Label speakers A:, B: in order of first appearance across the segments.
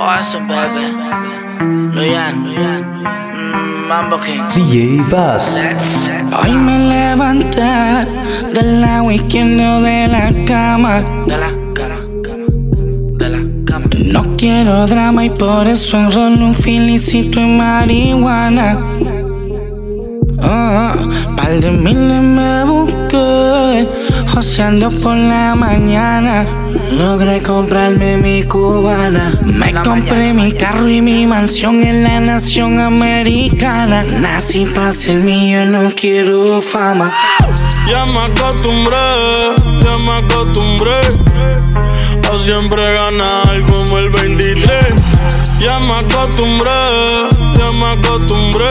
A: Awesome, baby. Luyan, mm, Mambo King.
B: DJ.
C: Hoy me levanté del lado izquierdo de la cama.
A: De la cama, cama, de la cama.
C: No quiero drama y por eso enrollo un filicito en marihuana. Ah, par de miles me busqué, joseando por la mañana.
A: Logré comprarme mi cubana.
C: Me compré mi carro y mi mansión en la nación americana. Nací para ser mío, no quiero fama.
D: Ya me acostumbré, ya me acostumbré a siempre ganar como el 23. Ya me acostumbré, ya me acostumbré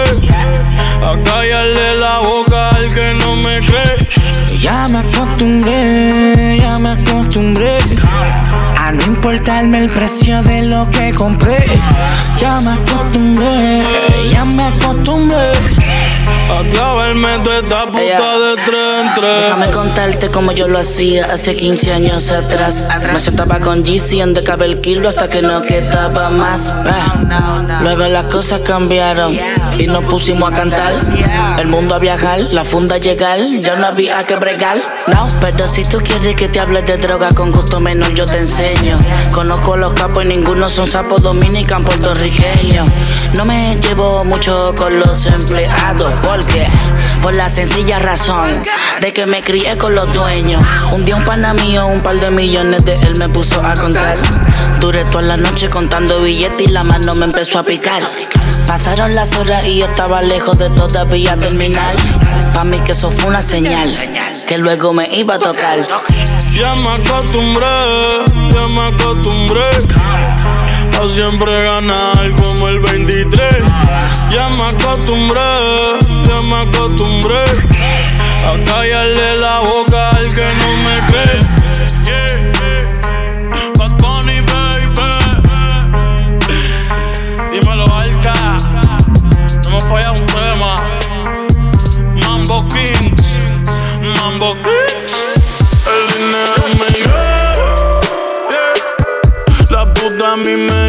D: a callarle la boca al que no me cree.
C: Ya me acostumbré, ya me acostumbré a no importarme el precio de lo que compré. Ya me acostumbré, ya me acostumbré.
D: A clavarme toda esta puta
A: Ella.
D: de tres en tres.
A: Déjame contarte como yo lo hacía hace 15 años atrás. Me sentaba con GC en de el kilo hasta que no quedaba más. Ah. Luego las cosas cambiaron y nos pusimos a cantar. El mundo a viajar, la funda a llegar, ya no había que bregar. No, pero si tú quieres que te hable de droga con gusto menos, yo te enseño. Conozco los capos y ninguno son sapos dominican puertorriqueños. No me llevo mucho con los empleados, porque por la sencilla razón de que me crié con los dueños. Un día un pana mío, un par de millones de él me puso a contar. Duré toda la noche contando billetes y la mano me empezó a picar. Pasaron las horas y yo estaba lejos de todavía terminar. Pa' mí que eso fue una señal, que luego me iba a tocar.
D: Ya me acostumbré, ya me acostumbré a siempre ganar como el 23. Ya me acostumbré, ya me acostumbré a callarle la boca al que no me cree. A mí me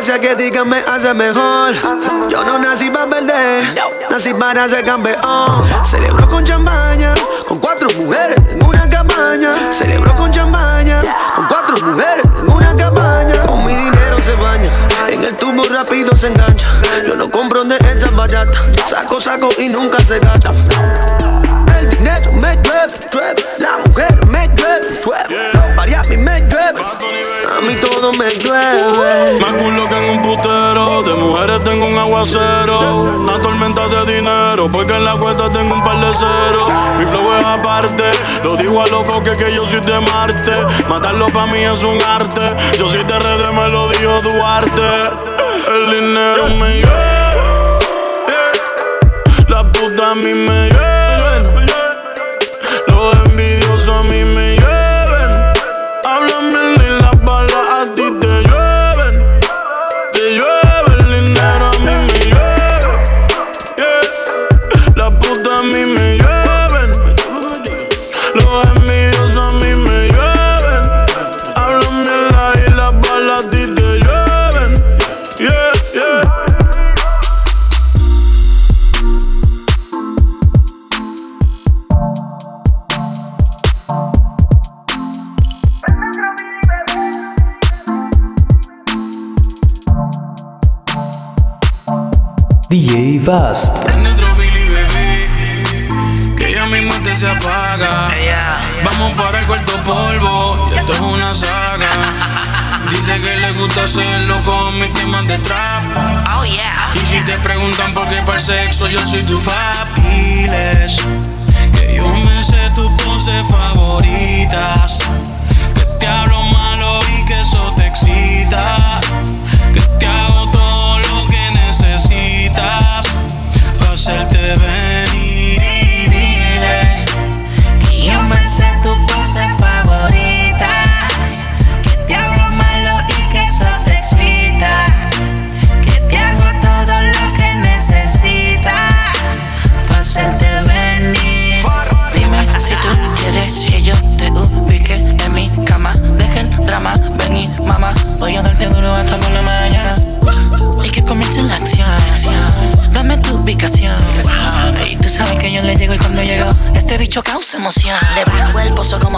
E: que que
F: digan me hace mejor. Yo no nací para perder, nací para ser campeón. Celebro con champaña, con cuatro mujeres en una cabaña. Celebro con champaña, con cuatro mujeres en una cabaña. Con mi dinero se baña, en el tubo rápido se engancha. Yo no compro de esas baratas, saco, saco y nunca se gasta. El dinero me llueve, llueve, la mujer me llueve, llueve. Los Miami me llueve, a mí todo me llueve.
D: Más culo que en un putero. De mujeres tengo un aguacero. Una tormenta de dinero. Porque en la cuenta tengo un par de ceros. Mi flow es aparte. Lo digo a los foques que yo soy de Marte. Matarlo pa' mí es un arte. Yo soy de redes, me lo dijo Duarte. El dinero me yeah. La puta a mí me llevan. Los envidiosos
G: a mí
D: me llueven. Los envidiosos a mí me llueven. Hablan mierda y las balas a ti te llueven. Yeah, yeah. DJ Vast. Para el cuarto polvo. Esto es una saga. Dice que le gusta hacerlo con mis temas de trap.
C: Oh yeah.
D: Y si te preguntan por qué para el sexo, yo soy tu fabiles. Que yo me sé tus poses favoritas. Que te hablo malo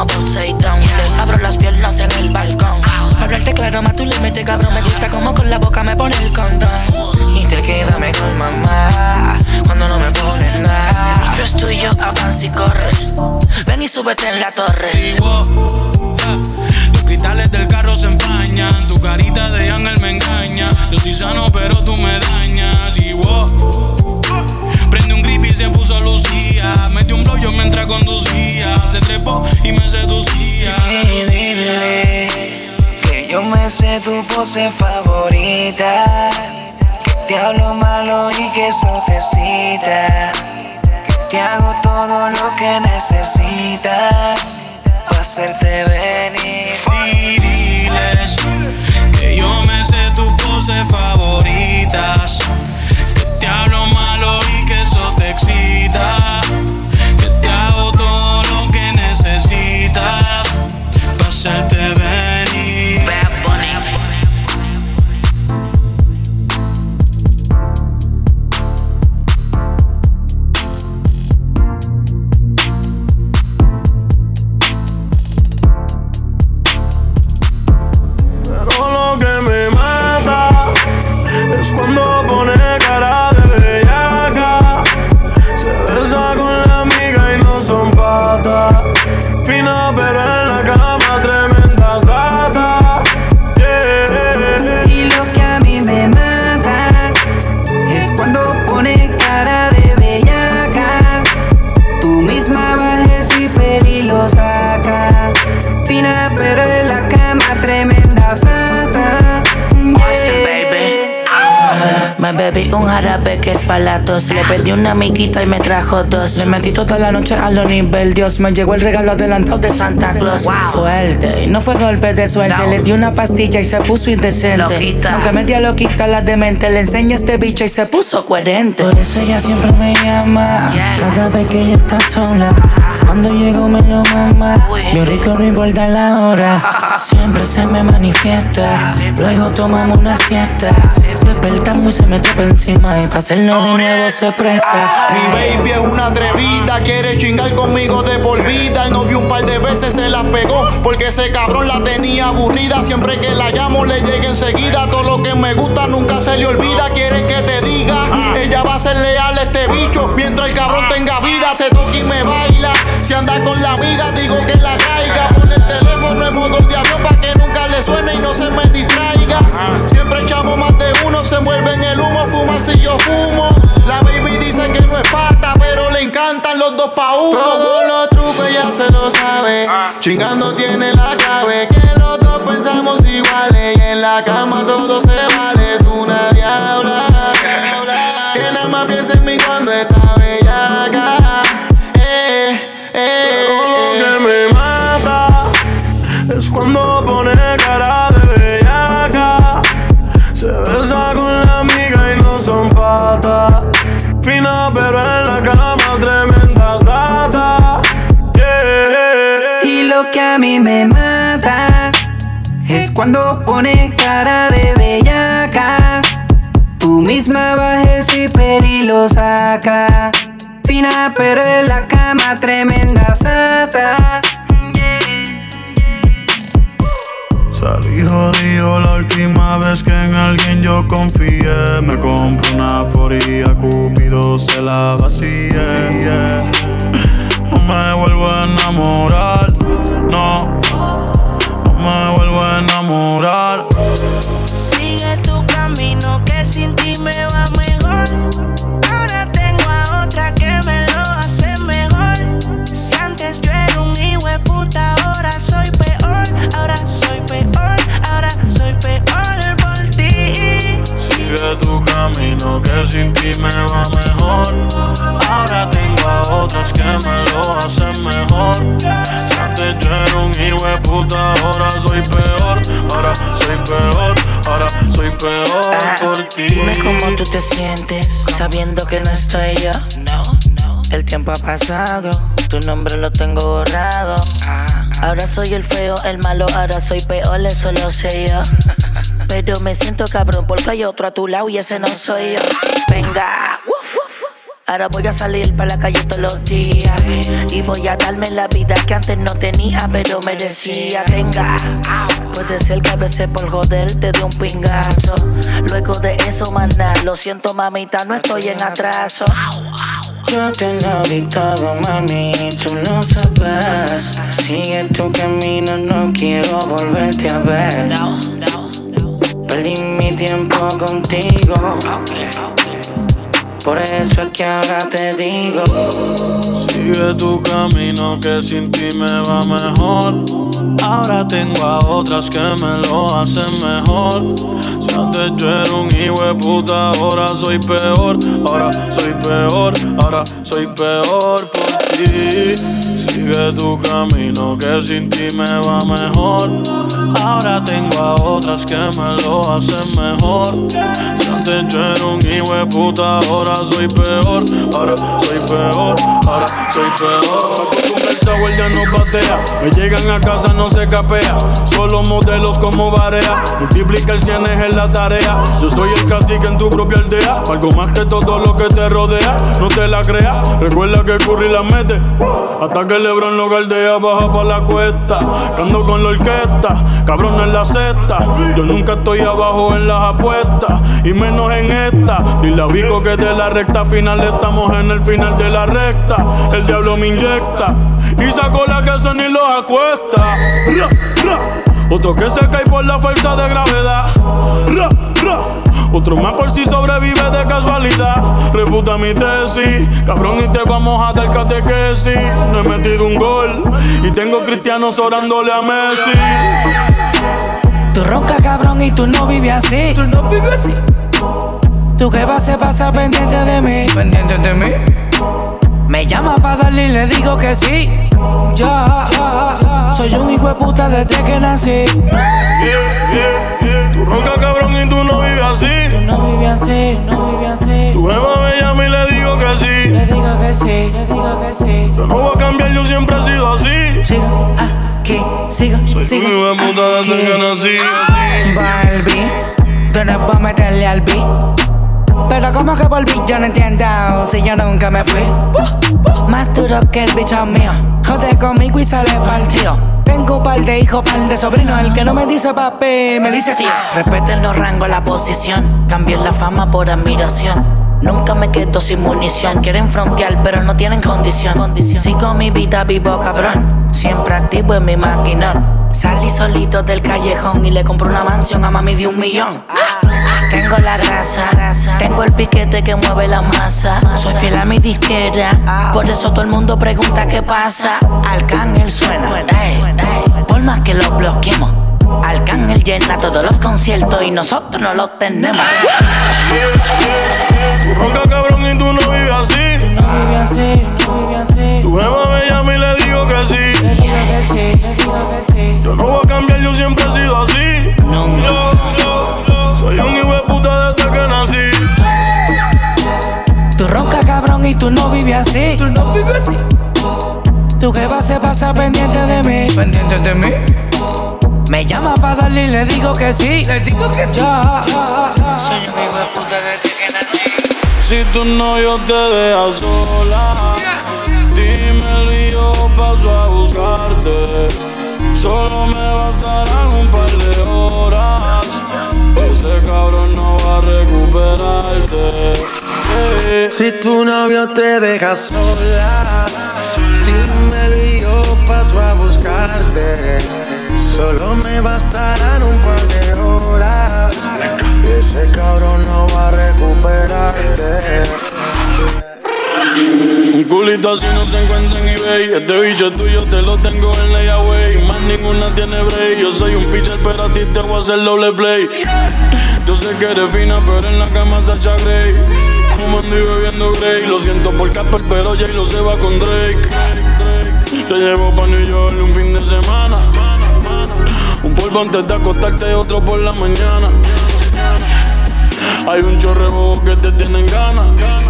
F: como abro las piernas en el balcón. Hablarte claro, más tú le metes cabrón. Me gusta como con la boca me pone el condón. Y te queda mejor, mamá. Cuando no me pones nada. Ese bicho es tuyo, avanza y corre. Ven y súbete en la torre.
D: Yeah. Los cristales del carro se empañan. Tu carita de ángel me engaña. Yo estoy sano, pero tú me dañas. Digo, prende un grip y se puso Lucía. Metió un blow yo mientras conducía. Se trepó y me seducía.
F: Y dile que yo me sé tu pose favorita. Que te hablo malo y que eso te excita. Que te hago todo lo que necesitas. Pa' hacerte venir.
D: Y diles que yo me sé tus poses favoritas. Que te hablo malo Para hacerte
C: Le metí toda la noche a lo nivel Dios. Me llegó el regalo adelantado de Santa Claus. Fuerte, y no fue golpe de suerte. Le di una pastilla y se puso indecente.
A: Loquita.
C: Aunque media loquita la demente. Le enseñé este bicho y se puso coherente. Por eso ella siempre me llama. Cada vez que ella está sola. Cuando llego me lo mama. Mi rico no importa la hora. Siempre se me manifiesta. Luego tomamos una siesta. Despertamos y se me trepa encima. Y para hacerlo de nuevo se presta.
H: Mi baby es una atrevida, quiere chingar conmigo de por vida. El novio un par de veces se la pegó porque ese cabrón la tenía aburrida. Siempre que la llamo le llega enseguida. Todo lo que me gusta nunca se le olvida. Quiere que te diga, ella va a ser leal a este bicho mientras el cabrón tenga vida. Se toca y me baila. Si anda con la amiga, digo que la traiga. Pone el teléfono en modo de avión para que nunca le suene y no se me distraiga. Siempre echamos más fumo. La baby dice que no es pata, pero le encantan los dos pa' uno. Todos los trucos ella se lo sabe. Chingando tiene la clave. Que los dos pensamos iguales. Y en la cama todo se cuando
I: pone cara de bellaca.
F: Tú misma bajes y pedí lo saca. Fina pero en la cama tremenda sata.
D: Salí jodido la última vez que en alguien yo confié. Me compré una foría, Cupido se la vacía. No me vuelvo a enamorar, no. Vuelvo
J: camino que sin ti me va mejor. Ahora tengo a
D: otras que me lo hacen mejor. Si antes yo era un hijo de puta, ahora soy peor. Ahora soy peor, ahora soy peor
A: Ah,
D: por ti.
A: Dime cómo tú te sientes sabiendo que no estoy yo. No, no. El tiempo ha pasado, tu nombre lo tengo borrado. Ah, ahora soy el feo, el malo, ahora soy peor, eso lo sé yo. Pero me siento cabrón porque hay otro a tu lado y ese no soy yo. Venga, uf, uf. Ahora voy a salir para la calle todos los días Y voy a darme la vida que antes no tenía pero merecía Venga, puede ser que a veces por joder te dé un pingazo Luego de eso, maná, lo siento mamita, no estoy en atraso yo te lo di todo, mami, tú lo sabes. Sigue tu camino, no quiero volverte a ver. Perdí mi tiempo contigo. Por eso es que ahora te digo.
D: Sigue tu camino que sin ti me va mejor. Ahora tengo a otras que me lo hacen mejor. Si antes yo era un hijo de puta, ahora soy peor. Ahora soy peor, ahora soy peor por ti. Sigue tu camino que sin ti me va mejor. Ahora tengo a otras que me lo hacen mejor. Antes era un hijo puta, ahora soy peor. Ahora soy peor, ahora soy peor. Conversa ya no patea. Me llegan a casa, no se capea. Solo modelos como barea. Multiplica el cienes en la tarea. Yo soy el cacique en tu propia aldea. Algo más que todo lo que te rodea. No te la creas. Recuerda que Curry la mete. Hasta que Lebron lo galdea, baja pa' la cuesta. Cando con la orquesta. Cabrón en la cesta. Yo nunca estoy abajo en las apuestas. Y menos en esta. Dile a Vico que de la recta final estamos en el final de la recta. El diablo me inyecta. Y sacó la que se ni los acuesta. Ra, ra. Otro que se cae por la fuerza de gravedad. Ra, ra. Otro más por si sobrevive de casualidad. Refuta mi tesis, cabrón, y te vamos a dar catequesis. No he metido un gol y tengo cristianos orándole a Messi.
A: Tú ronca cabrón y tú no vives así. Tú no vives así. Tu jeva se pasa pendiente de mí. Pendiente de mí. Me llama pa' darle y le digo que sí. Ya, soy un hijo de puta desde que nací.
D: Yeah, yeah, yeah. Tú ronca cabrón y tú no vives así.
A: Tú no vives así, no vives así.
D: Tu jeva me llama y le digo que sí.
A: Le digo que sí, le digo que sí.
D: Yo no voy a cambiar, yo siempre he sido así.
A: Siga aquí, siga,
D: Soy un
A: siga.
D: hijo de puta desde que nací.
A: Barbie, tú puedes meterle al beat. Pero como que volví, yo no entiendo si yo nunca me fui. Más duro que el bicho mío. Jode conmigo y sale partido. Tengo un par de hijos, par de sobrinos. El que no me dice papi, me dice tío. Respeten los rangos, la posición. Cambien la fama por admiración. Nunca me quedo sin munición. Quieren frontear, pero no tienen condición. Sigo mi vida vivo, cabrón. Siempre activo en mi maquinón. Salí solito del callejón y le compré una mansión a mami de un millón. Tengo la grasa, tengo el piquete que mueve la masa. Soy fiel a mi disquera, por eso todo el mundo pregunta qué pasa. Arcángel suena, ey, ey, por más que lo bloqueemos. Arcángel llena todos los conciertos y nosotros no los tenemos.
D: Tú ronca cabrón y tú no vives así.
A: No vive así, no vive así.
D: Tu jeva me llama y le que sí. Yo no voy a cambiar, yo siempre he sido así. Yo, yo, yo soy un hijo de puta desde que nací.
A: Tú ronca cabrón y tú no vives así. Tú no vives así. Tu jeva se pasa pendiente de mí. Pendiente de mí. Me llama para darle y le digo que sí. Le digo que sí. Soy un hijo de puta desde que nací.
D: Si tu novio te deja sola, dímelo y yo paso a buscarte. Solo me bastarán un par de horas. Ese cabrón no va a recuperarte.
K: Si tu novio te deja sola, dímelo y yo paso a buscarte. Solo me bastarán
D: Culito así no se encuentra en eBay. Este bicho es tuyo, te lo tengo en layaway. Más ninguna tiene break. Yo soy un pitcher, pero a ti te voy a hacer doble play. Yo sé que eres fina, pero en la cama Sacha Grey. Fumando y bebiendo Grey. Lo siento por Casper, pero Jay lo se va con Drake. Te llevo pa' New York un fin de semana. Un polvo antes de acostarte y otro por la mañana. Hay un chorrebo que te tienen ganas.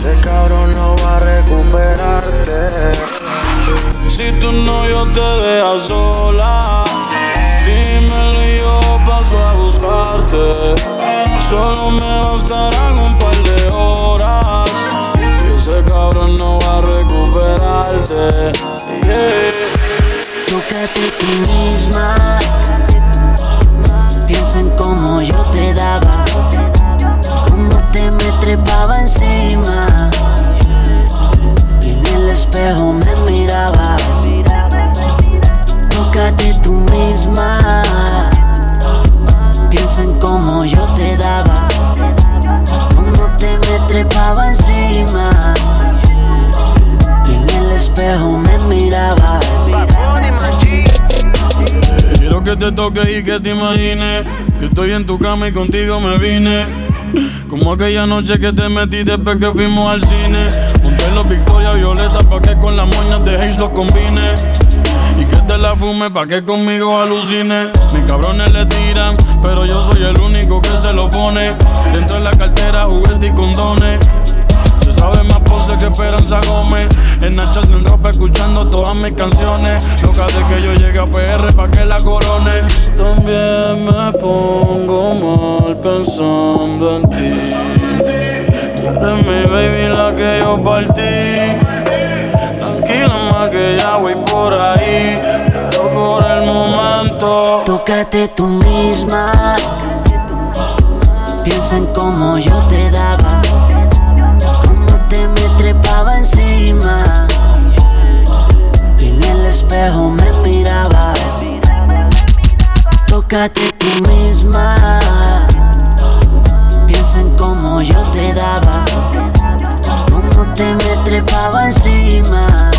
K: Ese cabrón no va a recuperarte.
D: Si tu novio te deja sola, dímelo y yo paso a buscarte. Solo me bastarán un par de horas. Y ese cabrón no va a recuperarte. Yeah.
L: Tócate tú misma. Piensa en cómo yo te daba. Cómo te me trepaba encima. El espejo me miraba. Tócate tú misma. Piensa en cómo yo te daba. Cómo te me trepaba encima. Y en el espejo me miraba.
D: Quiero que te toques y que te imagines que estoy en tu cama y contigo me vine. Como aquella noche que te metí después que fuimos al cine. Los Victoria Violeta pa' que con las moñas de Haze los combine. Y que te la fume pa' que conmigo alucine. Mis cabrones le tiran, pero yo soy el único que se lo pone. Dentro de la cartera, juguetes y condones. Se sabe más pose que Esperanza Gómez. En Nachas en ropa escuchando todas mis canciones. Loca de que yo llegue a PR pa' que la corone. También me pongo mal pensando en ti. Tú eres mi baby, que yo partí. Tranquila más que ya voy por ahí. Pero por el momento.
L: Tócate tú misma. Piensa en cómo yo te daba. Cómo te me trepaba encima. Y en el espejo me miraba. Tócate tú misma. Piensa en cómo yo te daba. Trepaba encima.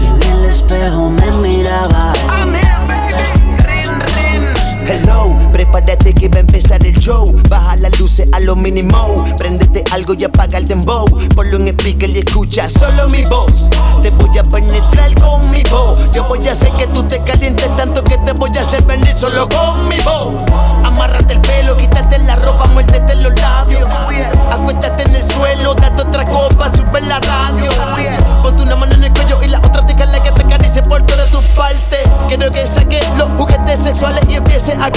L: Y en el espejo me miraba.
M: Prepárate que va a empezar el show. Baja las luces a lo mínimo. Préndete algo y apaga el dembow. Ponlo en speaker y escucha solo mi voz. Te voy a penetrar con mi voz. Yo voy a hacer que tú te calientes tanto que te voy a hacer venir solo con mi voz. Amárrate el pelo, quítate la ropa, muérdete los labios. Acuéstate en el suelo, date otra copa, sube la radio. Ponte una mano en el cuello y la otra déjala que te acaricie por toda tu parte. Quiero que saques los juguetes sexuales y empiece a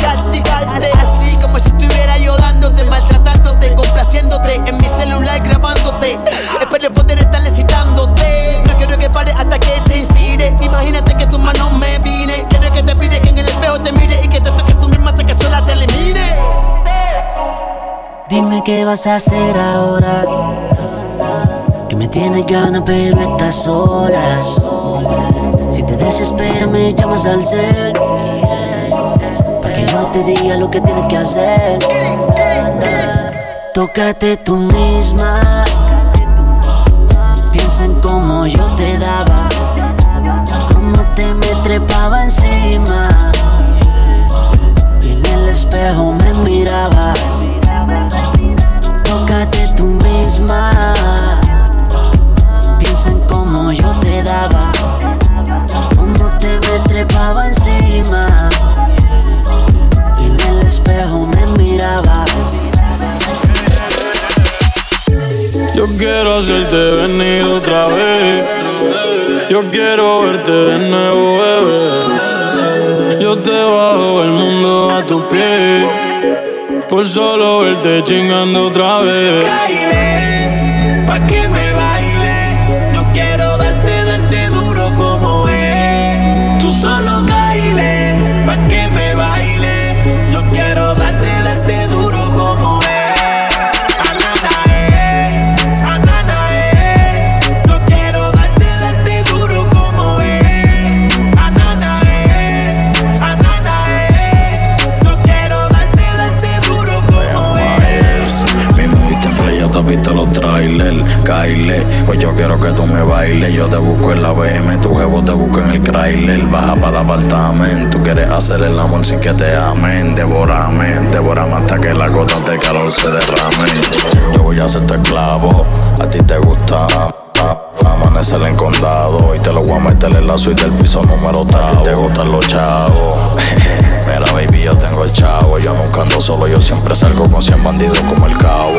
M: Así como si estuviera yo dándote, maltratándote, complaciéndote en mi celular grabándote. Espero poder estar excitándote. No quiero que pare hasta que te inspire. Imagínate que tu mano me vine. Quiero que te pide que en el espejo te mire y que te toque tú misma hasta que sola te elimine.
L: Dime qué vas a hacer ahora. Que me tienes ganas, pero estás sola. Si te desesperas, me llamas al cel. Te diga lo que tienes que hacer. Tócate tú misma. Piensa en cómo yo te daba. Cómo te me trepaba encima. Y en el espejo me miraba. Yo quiero hacerte
N: venir otra vez. Yo quiero verte de nuevo, bebé. Yo te bajo el mundo a tus pies. Por solo verte chingando otra vez.
O: te amen. Devórame, devórame hasta que las gotas de calor se derramen. Yo voy a ser tu esclavo, a ti te gusta. Amanecer en condado y te lo voy a meter en la suite del piso número tal. A ti te gustan los chavos. Mira, baby, yo tengo el chavo. Yo nunca ando solo, yo siempre salgo con 100 bandidos como el cabo.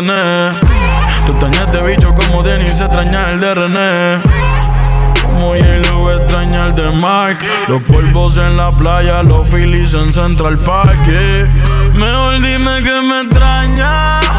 P: Tú
N: extrañas este bicho como Denis extraña el de René. Como Yellow extraña el de Mark, Los polvos en la playa, los Phillies en Central Park. Yeah. Mejor dime que me
P: extrañas.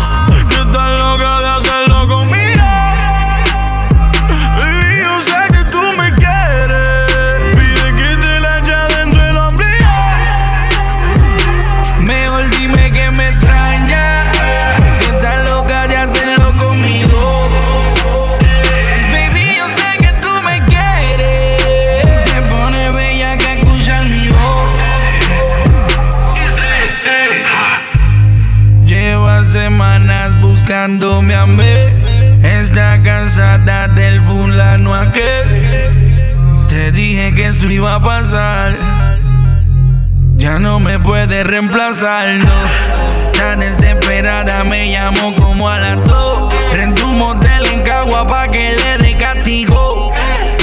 P: puede reemplazarlo. Tan desesperada me llamó como a las dos. Rentó un motel en Cagua pa' que le dé castigo.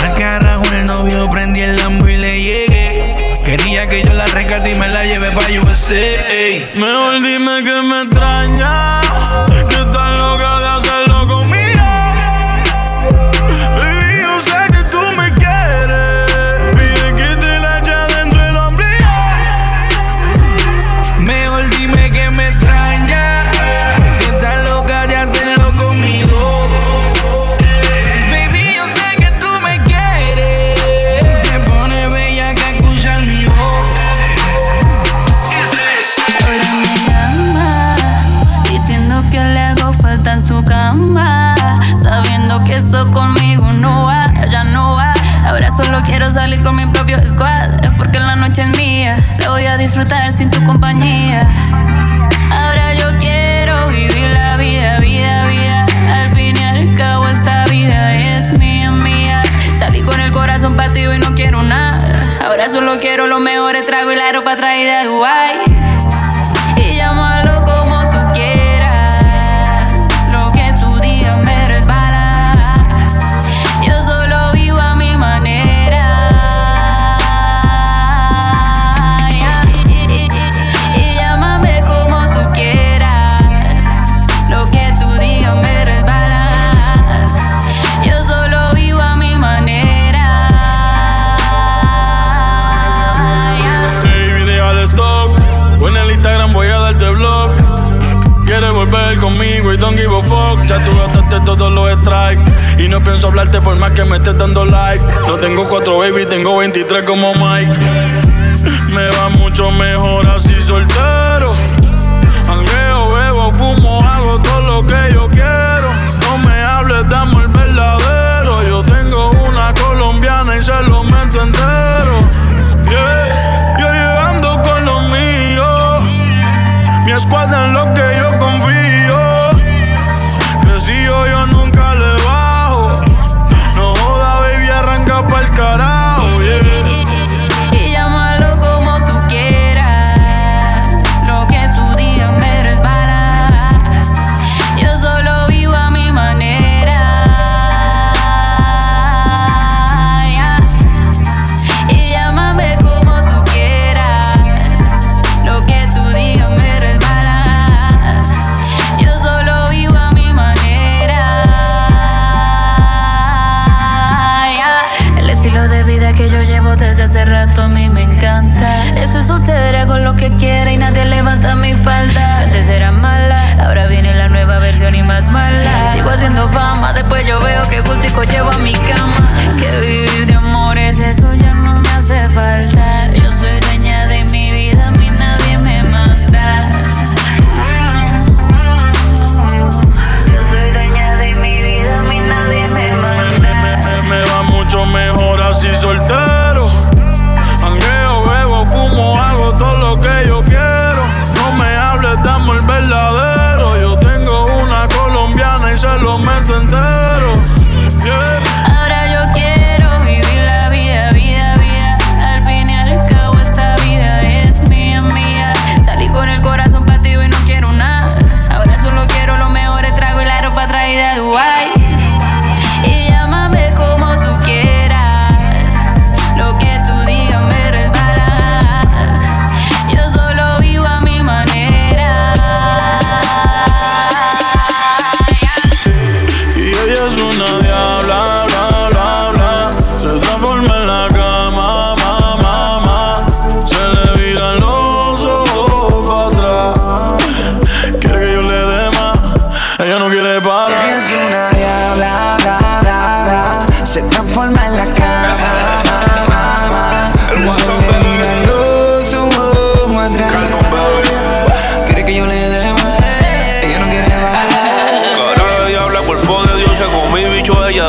P: Al carajo el novio prendí el lambo y le llegué. Quería que yo la rescate y me la lleve pa' USA.
N: Mejor dime que me extraña, que estás loca de hacer that why don't give a fuck. Ya tú gastaste todos los strikes. Y no pienso hablarte por más que me estés dando like. No tengo cuatro baby, tengo 23 como Mike. Me va mucho mejor así soltero. Angueo, bebo, fumo, hago todo lo que yo quiero. No me hables, dame el verdadero. Yo tengo una colombiana y se lo meto entero. Yeah, yo llegando con lo mío. Mi escuadra en lo que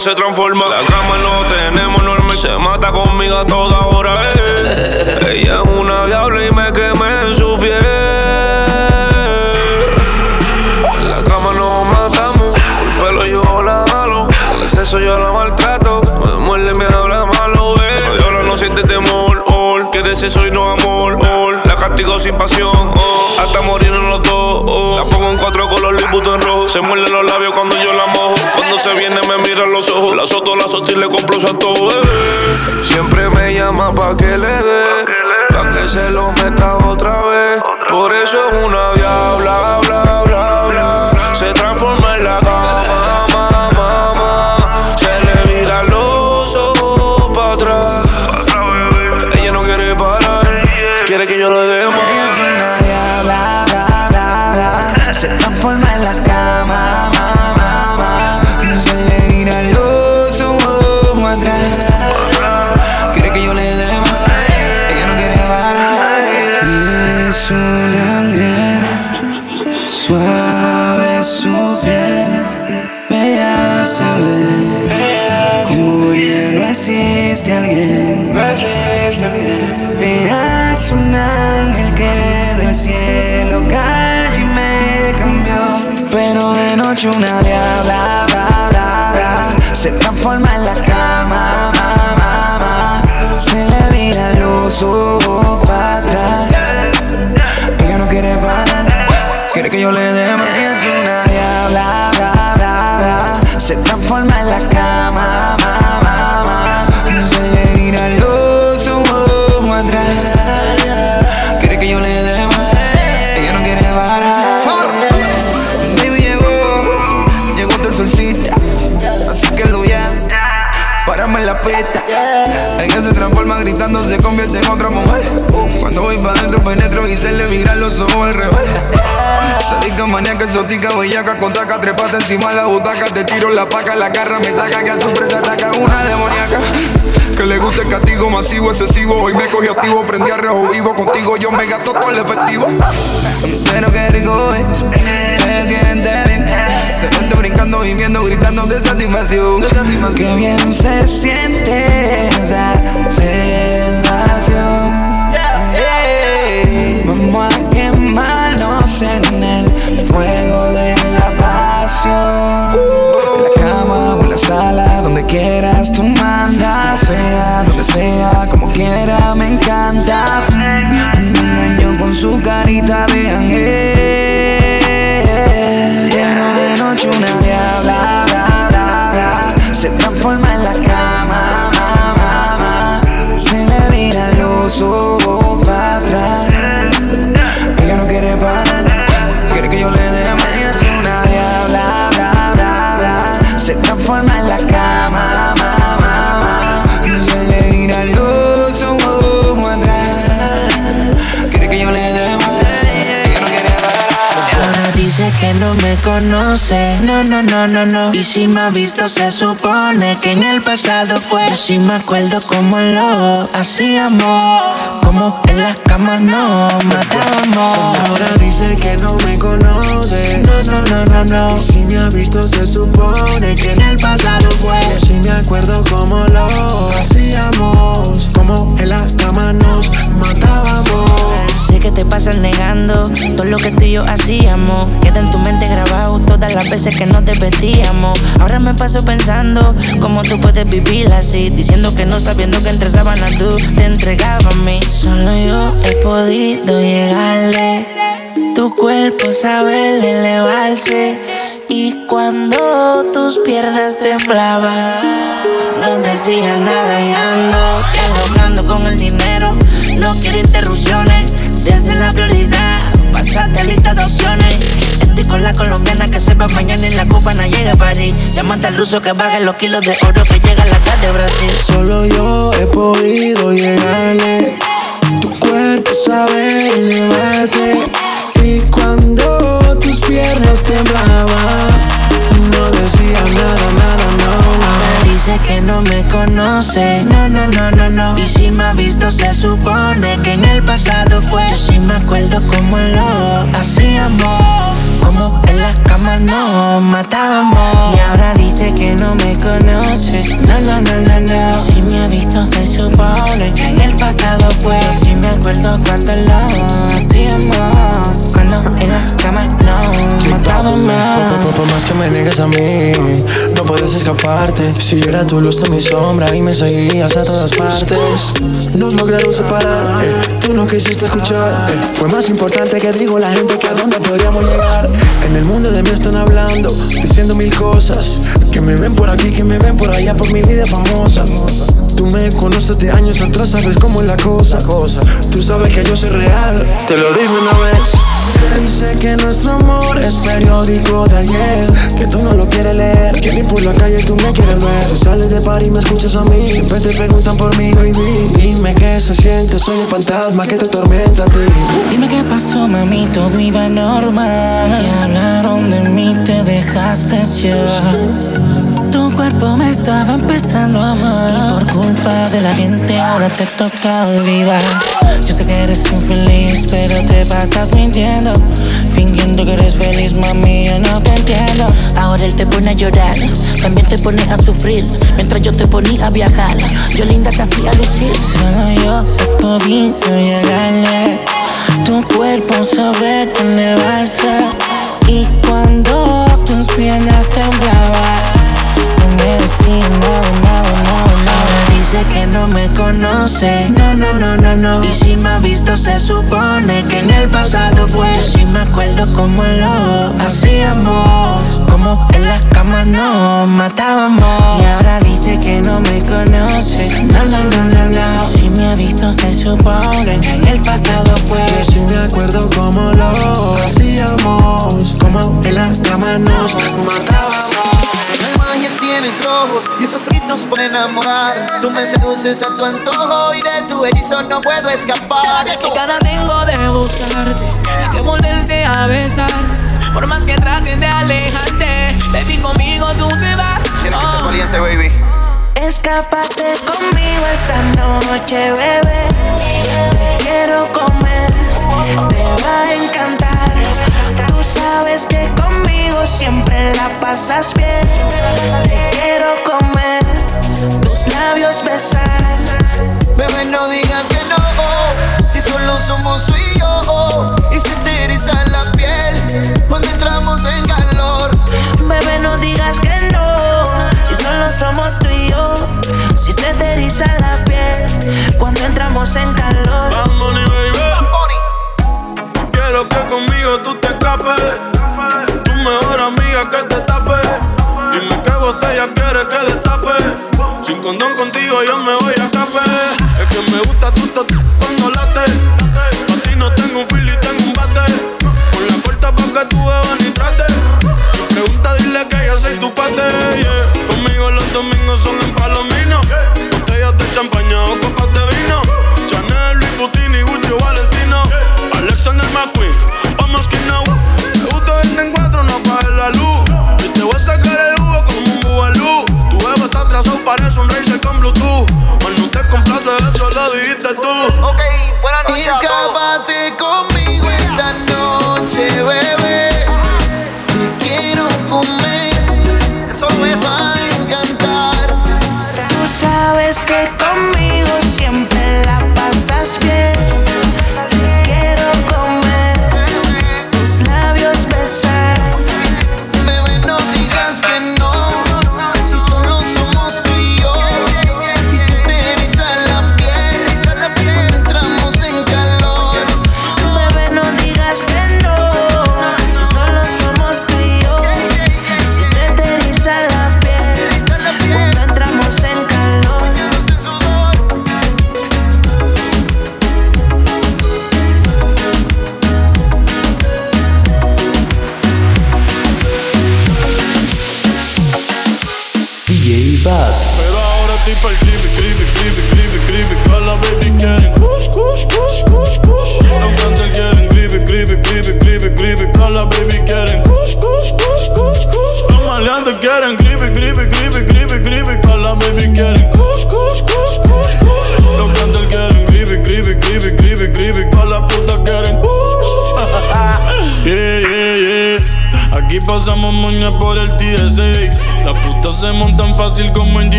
N: se transforma. La cama no
Q: tenemos normal, se mata conmigo a toda hora. Ella es una diabla y me quemé en su piel. En la cama nos matamos, el pelo yo la jalo, el exceso yo la maltrato. Me muerde, me habla malo, eh. La diabla no siente temor, oh. que y no amor. La castigo sin pasión, oh. hasta morir en los dos. Oh. La pongo en cuatro colores y puto en rojo. Se muerde los labios cuando yo se viene me mira los ojos. La soto, la soto y le compro santo bebé. Siempre me llama pa' que le dé, pa' que se lo meta otra vez. Por eso es una diabla, bla, bla, bla. Se transforma en la
F: Maníaca, exótica, bellaca, con taca, trepata encima de la butaca. Te tiro la paca, la garra me saca, que a su presa ataca una demoníaca. Que le gusta el castigo masivo, excesivo. Hoy me cogí activo, prendí a rejo vivo. Contigo yo me gasto todo el efectivo. Pero qué rico es, me siente bien. De repente brincando, viviendo, gritando de satisfacción. Qué bien se siente carita de
P: conoce, no, no, no, no, no. Y si me ha visto se supone que en el pasado fue. Yo sí me acuerdo como lo hacíamos, como en las camas nos matábamos.
F: Ahora dice que no me conoce.
P: No, no, no, no, no.
F: Y si me ha visto, se supone que en el pasado fue. Yo sí me acuerdo como lo hacíamos. Como en la cama nos matábamos.
P: Que te pasas negando todo lo que tú y yo hacíamos. Queda en tu mente grabado todas las veces que nos divertíamos. Ahora me paso pensando cómo tú puedes vivir así. Diciendo que no sabiendo que entre sábanas tú te entregabas a mí. Solo yo he podido llegarle. Tu cuerpo sabe elevarse. Y cuando tus piernas temblaban, no decía nada y ando dialogando con el dinero. No quiero interrupciones, desde la prioridad. Pasate lista de opciones. Estoy con la colombiana que sepa mañana y la cubana llega a París. Llámate al ruso que baje los kilos de oro que llega a la tarde de Brasil.
F: Solo yo he podido llegarle. Tu cuerpo sabe elevarse. Y cuando tus piernas temblaban, no decía nada, nada, no, no.
P: Dice que no me conoce, no, no, no, no, no. Y si me ha visto, se supone que en el pasado fue. Yo sí me acuerdo como lo hacíamos, como en las camas nos matábamos. Y ahora dice que no me conoce, no, no, no, no, no. Y si me ha visto, se supone que en el pasado fue. Yo sí me acuerdo cuando lo hacíamos, cuando en las camas nos matábamos.
F: Por, más que me niegues a mí, no escaparte. Si era tu luz, tú mi sombra y me seguías a todas partes. Nos lograron separar, eh, tú no quisiste escuchar. eh. Fue más importante que digo la gente que a dónde podríamos llegar. En el mundo de mí están hablando, diciendo mil cosas. Que me ven por aquí, que me ven por allá, por mi vida famosa. Tú me conoces de años atrás, sabes cómo es la cosa. Tú sabes que yo soy real, te lo digo una vez. Dice que nuestro amor es periódico de ayer. Que tú no lo quieres leer. Que ni por la calle tú me quieres ver. Si sales de par y me escuchas a mí. Siempre te preguntan por mí, baby. Dime qué se siente, soy un fantasma que te atormenta a ti.
P: Dime qué pasó, mami, todo iba normal. Que hablaron de mí, te dejaste llevar. Tu cuerpo me estaba empezando a amar. Y por culpa de la gente, ahora te toca olvidar. Yo sé que eres infeliz, pero te pasas mintiendo. Fingiendo que eres feliz, mami, yo no te entiendo. Ahora él te pone a llorar, también te pone a sufrir. Mientras yo te ponía a viajar, yo linda te hacía lucir. Solo yo he podido llegarle. Tu cuerpo sabe elevarse. No, no, no, no, no. Y si me ha visto, se supone que en el pasado fue. Yo sí me acuerdo cómo lo hacíamos. Como en las camas nos matábamos. Y ahora dice que no me conoce. No, no, no, no, no. Si me ha visto, se supone que en el pasado fue.
K: Yo sí me acuerdo cómo lo hacíamos. Como en las camas nos matábamos.
M: La magia tiene ojos y esos gritos pueden enamorar. Tú me seduces a tu antojo y de tu hechizo no puedo escapar.
P: Que cada tengo de buscarte, de volverte a besar. Por más que traten de alejarte, baby, conmigo tú te vas.
M: Tienes que ser
P: Oh.
M: valiente, baby.
P: Escápate conmigo esta noche, bebé. Te quiero comer, te va a encantar. Tú sabes que conmigo siempre la pasas bien. Te quiero comer, tus labios besar.
M: Bebé, no digas que no, si solo somos tú y yo. Y se te eriza la piel cuando entramos en calor.
P: Bebé, no digas que no, si solo somos tú y yo. Si se te eriza la piel cuando entramos en calor.
D: Que te tape. Dime qué botella quieres que destape. Sin condón contigo yo me voy a escape. Es que me gusta tu tot cuando late. Pa' ti no tengo un feel y tengo un bate. Por la puerta pa' que tú bebas ni trate. Si pregunta, dile que yo soy tu pate. Conmigo los domingos son en Palomino. Botellas de champaña dijiste tú.
M: Ok, buenas noches. Escápate conmigo esta noche, bebé.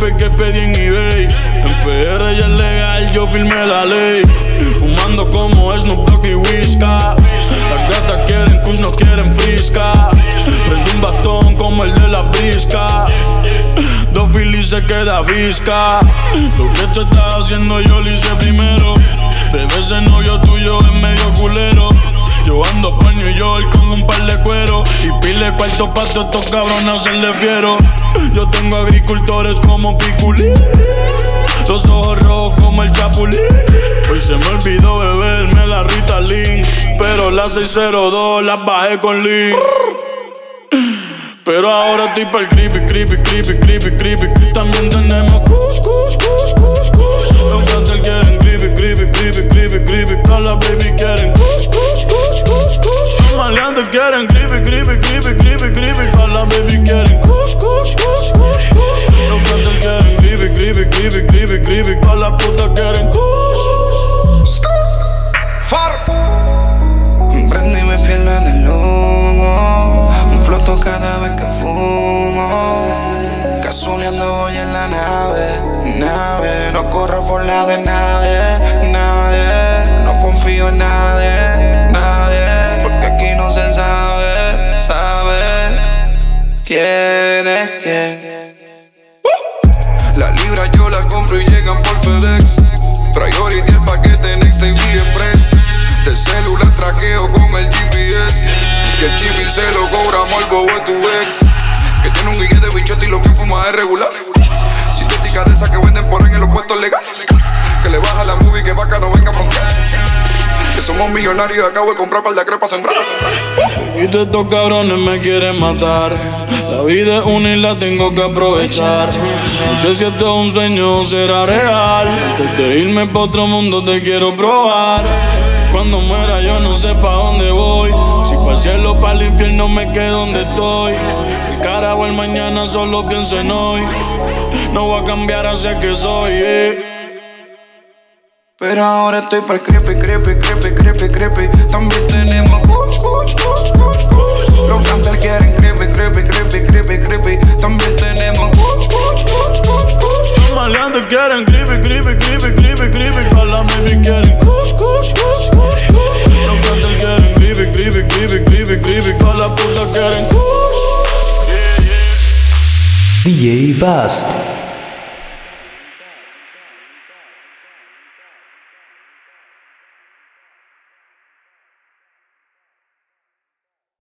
P: Que
D: pedí en eBay. En PR ya es legal, yo firmé la ley. Fumando como Snoop Dogg y Whisca. Las gatas quieren kush, no quieren frisca. Prende un bastón como el de la brisca. Dos filis se queda visca. Lo que te estás haciendo yo lo hice primero. Bebé, ese novio tuyo es medio culero. Yo ando pa' New York con un par de cuero Y pile cuarto pa' todos estos cabrones hacerle fiero. Yo tengo agricultores como Piculín Los ojos rojos como el Chapulín. Hoy se me olvidó beberme la Ritalin Pero la 602 la bajé con Lean pero ahora estoy pa'l creepy, creepy, creepy, creepy, creepy. También tenemos kush, kush, kush, creepy, creepy. Todas las baby quieren kush, kush, kush, kush, kush. Los maleantes quieren creepy, creepy, creepy, creepy, creepy. Todas las baby quieren kush, kush, kush, kush, kush. Los cantantes quieren creepy, creepy, creepy, creepy, creepy. Todas las putas quieren kush.
F: Far. Prendo y me pierdo en el humo. Un floto cada vez que fumo. Casuleando voy en la nave, nave. No corro por la de nadie, nadie nadie, nadie, porque aquí no se sabe, sabe quién es quién. Uh.
R: La libra yo la compro y llegan por FedEx. Priority el paquete Next TV Express. Del celular traqueo con el GPS. Que el chip se lo cobramos al bobo tu ex. Que tiene un guille de bichote y lo que fuma es regular. Sintética de esas que venden por ahí en los puestos legales. Somos millonarios y acabo de comprar par de crepas
D: de estos cabrones me quieren matar. La vida es una y tengo que aprovechar. No sé si esto es un sueño o será real. Antes de irme pa' otro mundo te quiero probar. Cuando muera yo no sé pa' dónde voy. Si pa' el cielo, pa' el infierno me quedo donde estoy. El cara o el mañana solo pienso en hoy. No voy a cambiar hacia que soy. eh.
R: Pero ahora estoy para el creepy, creepy, creepy, creepy, creepy. También tenemos kuch, kuch, kuch, kuch, kuch. Los gangsters quieren creepy, creepy, creepy, creepy, creepy. También tenemos kuch, kuch, kuch, kuch, kuch.
D: Los maleantes quieren creepy, creepy, creepy, creepy, creepy. Pa' la baby quieren kush, kush, kush, kush, kush. Los cantantes quieren creepy, creepy, creepy, creepy, creepy. Pa' la puta quieren kush.
B: DJ Bast.